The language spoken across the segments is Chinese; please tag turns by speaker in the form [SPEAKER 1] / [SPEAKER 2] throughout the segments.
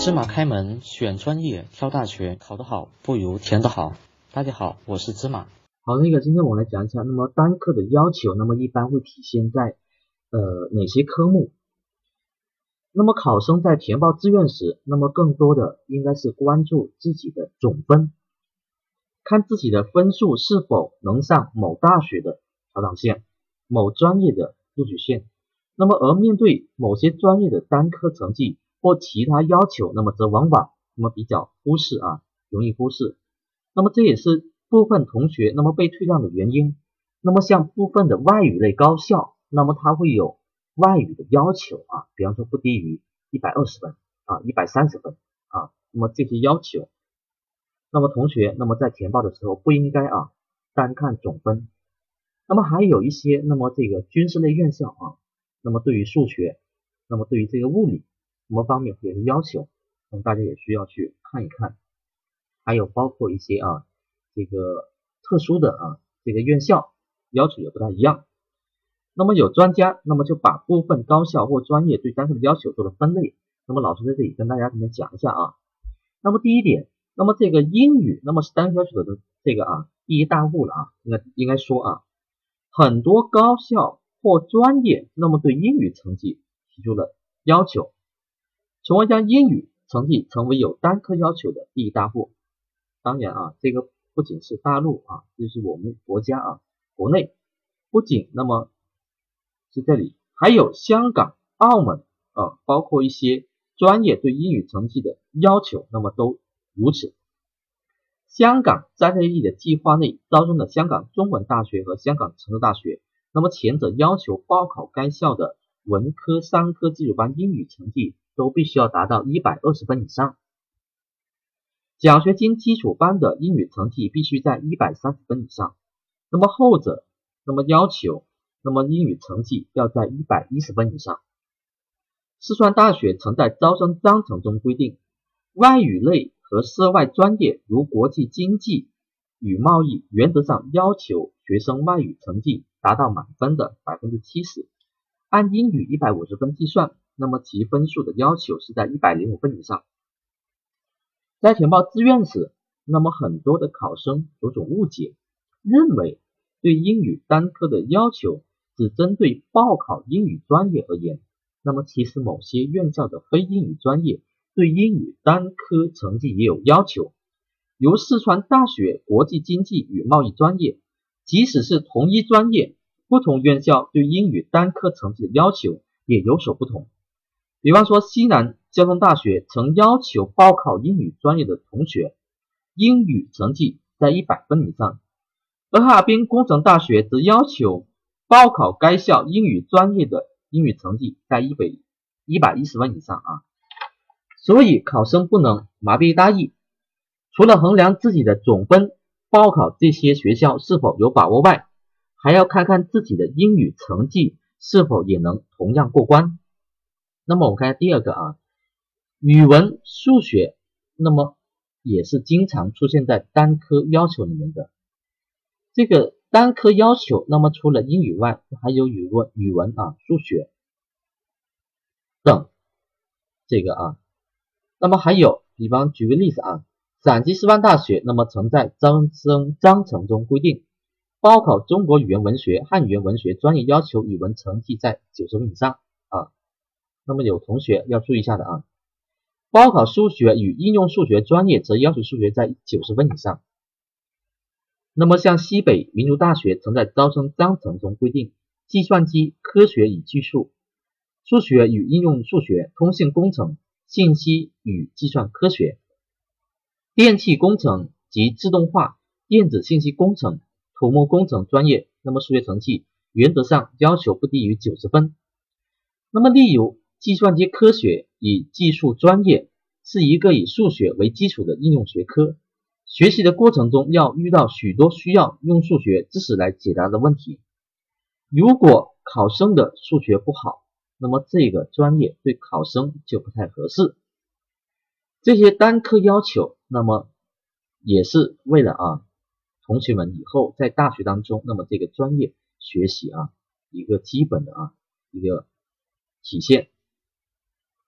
[SPEAKER 1] 芝麻开门，选专业，挑大学，考得好不如填得好。大家好，我是芝麻。
[SPEAKER 2] 好，那个今天我们来讲一下，那么单科的要求，那么一般会体现在呃哪些科目？那么考生在填报志愿时，那么更多的应该是关注自己的总分，看自己的分数是否能上某大学的调档线，某专业的录取线。那么而面对某些专业的单科成绩或其他要求，那么则往往那么比较忽视啊，容易忽视。那么这也是部分同学那么被退让的原因。那么像部分的外语类高校，那么它会有。外语的要求啊，比方说不低于一百二十分啊，一百三十分啊，那么这些要求，那么同学那么在填报的时候不应该啊单看总分，那么还有一些那么这个军事类院校啊，那么对于数学，那么对于这个物理什么方面会有要求，那么大家也需要去看一看，还有包括一些啊这个特殊的啊这个院校要求也不太一样。那么有专家，那么就把部分高校或专业对单科的要求做了分类。那么老师在这里跟大家这边讲一下啊。那么第一点，那么这个英语，那么是单科要求的这个啊第一大户了啊。应该应该说啊，很多高校或专业，那么对英语成绩提出了要求，从而将英语成绩成为有单科要求的第一大户。当然啊，这个不仅是大陆啊，就是我们国家啊，国内不仅那么。是这里，还有香港、澳门啊，包括一些专业对英语成绩的要求，那么都如此。香港在内地的计划内招生的香港中文大学和香港城市大学，那么前者要求报考该校的文科、商科基础班英语成绩都必须要达到一百二十分以上，奖学金基础班的英语成绩必须在一百三十分以上。那么后者，那么要求。那么英语成绩要在一百一十分以上。四川大学曾在招生章程中规定，外语类和涉外专业如国际经济与贸易，原则上要求学生外语成绩达到满分的百分之七十，按英语一百五十分计算，那么其分数的要求是在一百零五分以上。在填报志愿时，那么很多的考生有种误解，认为对英语单科的要求。只针对报考英语专业而言，那么其实某些院校的非英语专业对英语单科成绩也有要求。如四川大学国际经济与贸易专业，即使是同一专业，不同院校对英语单科成绩的要求也有所不同。比方说，西南交通大学曾要求报考英语专业的同学英语成绩在一百分以上，而哈尔滨工程大学则要求。报考该校英语专业的英语成绩在一百一百一十分以上啊，所以考生不能麻痹大意，除了衡量自己的总分，报考这些学校是否有把握外，还要看看自己的英语成绩是否也能同样过关。那么我们看第二个啊，语文、数学，那么也是经常出现在单科要求里面的这个。单科要求，那么除了英语外，还有语文、语文啊、数学等这个啊，那么还有，比方举个例子啊，陕西师范大学那么曾在招生章程中规定，报考中国语言文学、汉语言文学专业要求语文成绩在九十分以上啊。那么有同学要注意一下的啊，报考数学与应用数学专业则要求数学在九十分以上。那么，像西北民族大学曾在招生章程中规定，计算机科学与技术、数学与应用数学、通信工程、信息与计算科学、电气工程及自动化、电子信息工程、土木工程专业，那么数学成绩原则上要求不低于九十分。那么，例如计算机科学与技术专业是一个以数学为基础的应用学科。学习的过程中要遇到许多需要用数学知识来解答的问题。如果考生的数学不好，那么这个专业对考生就不太合适。这些单科要求，那么也是为了啊，同学们以后在大学当中，那么这个专业学习啊，一个基本的啊一个体现，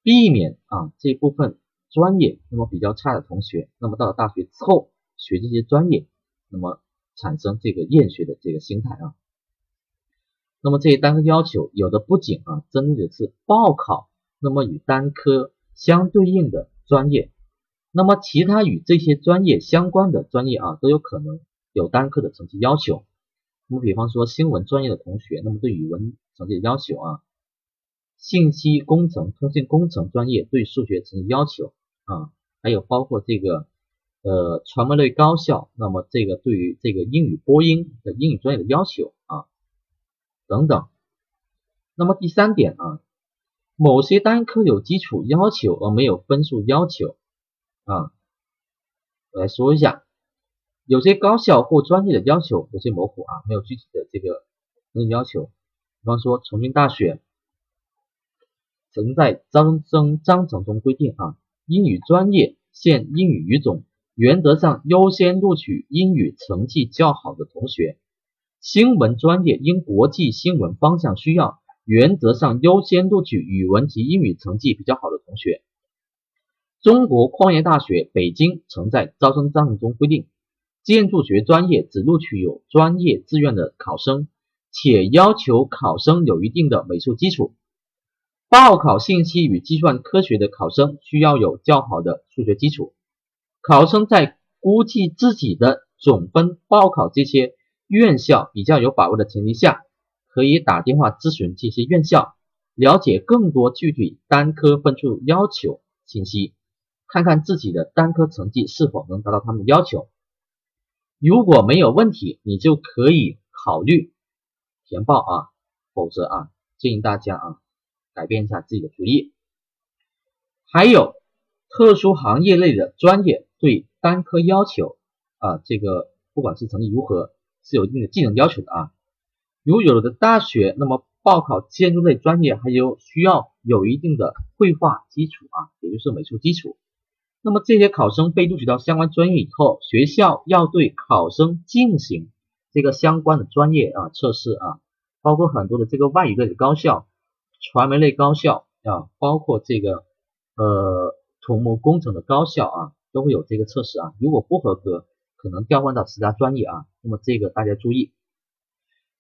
[SPEAKER 2] 避免啊这部分专业那么比较差的同学，那么到了大学之后学这些专业，那么产生这个厌学的这个心态啊。那么这些单科要求有的不仅啊针对的是报考，那么与单科相对应的专业，那么其他与这些专业相关的专业啊都有可能有单科的成绩要求。那么比方说新闻专业的同学，那么对语文成绩的要求啊，信息工程、通信工程专业对数学成绩要求啊，还有包括这个呃传媒类高校，那么这个对于这个英语播音的英语专业的要求啊。等等，那么第三点啊，某些单科有基础要求而没有分数要求啊，我来说一下，有些高校或专业的要求有些模糊啊，没有具体的这个要求。比方说，重庆大学曾在招生章程中规定啊，英语专业限英语语种，原则上优先录取英语成绩较好的同学。新闻专业因国际新闻方向需要，原则上优先录取语文及英语成绩比较好的同学。中国矿业大学北京曾在招生章程中规定，建筑学专业只录取有专业志愿的考生，且要求考生有一定的美术基础。报考信息与计算科学的考生需要有较好的数学基础。考生在估计自己的总分报考这些。院校比较有把握的前提下，可以打电话咨询这些院校，了解更多具体单科分数要求信息，看看自己的单科成绩是否能达到他们的要求。如果没有问题，你就可以考虑填报啊，否则啊，建议大家啊，改变一下自己的主意。还有特殊行业类的专业对单科要求啊，这个不管是成绩如何。是有一定的技能要求的啊，如有的大学，那么报考建筑类专业还有需要有一定的绘画基础啊，也就是美术基础。那么这些考生被录取到相关专业以后，学校要对考生进行这个相关的专业啊测试啊，包括很多的这个外语类的高校、传媒类高校啊，包括这个呃土木工程的高校啊，都会有这个测试啊，如果不合格。可能调换到其他专业啊，那么这个大家注意，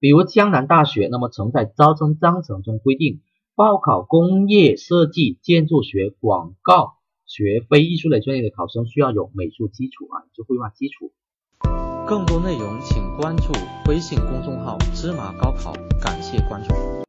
[SPEAKER 2] 比如江南大学，那么曾在招生章程中规定，报考工业设计、建筑学、广告学非艺术类专业的考生需要有美术基础啊，就绘画基础。
[SPEAKER 1] 更多内容请关注微信公众号芝麻高考，感谢关注。